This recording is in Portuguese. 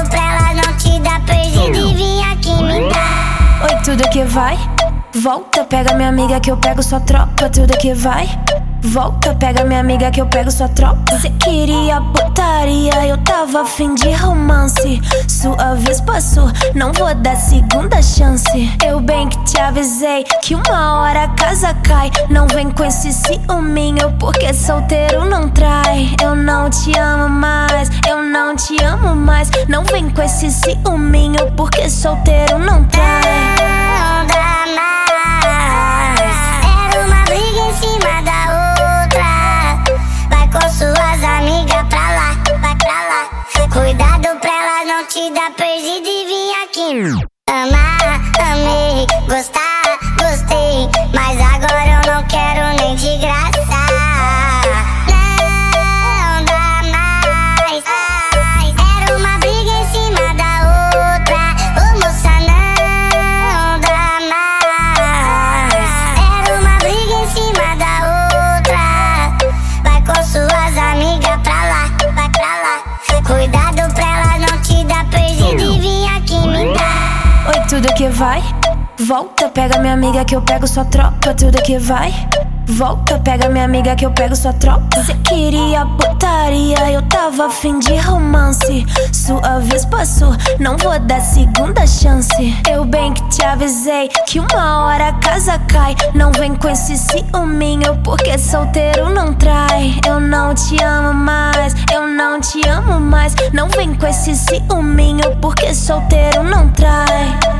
olho pra ela, não te dá perdido e vim aqui me dar. Oi, tudo que vai? Volta, pega minha amiga que eu pego sua tropa. Tudo que vai? Volta, pega minha amiga que eu pego sua tropa. Você queria putaria, eu tava afim de romance. Sua vez passou, não vou dar segunda chance. Eu bem que te avisei que uma hora a casa cai. Não vem com esse ciúminho, porque solteiro não trai. Eu não te amo mais te amo mais. Não vem com esse ciúminho, porque solteiro não trai. Não dá mais. Era uma briga em cima da outra. Vai com suas amigas pra lá, vai pra lá. Cuidado pra elas não te dar perdida e vir aqui. Amar, amei, gostar, tudo que vai, volta, pega minha amiga que eu pego sua tropa. Tudo que vai, volta, pega minha amiga que eu pego sua tropa. Cê queria putaria, eu tava afim de romance. Sua vez passou, não vou dar segunda chance. Eu bem que te avisei que uma hora a casa cai. Não vem com esse ciúminho, porque solteiro não trai. Eu não te amo mais, eu não te amo mais. Não vem com esse ciúminho, porque solteiro não trai.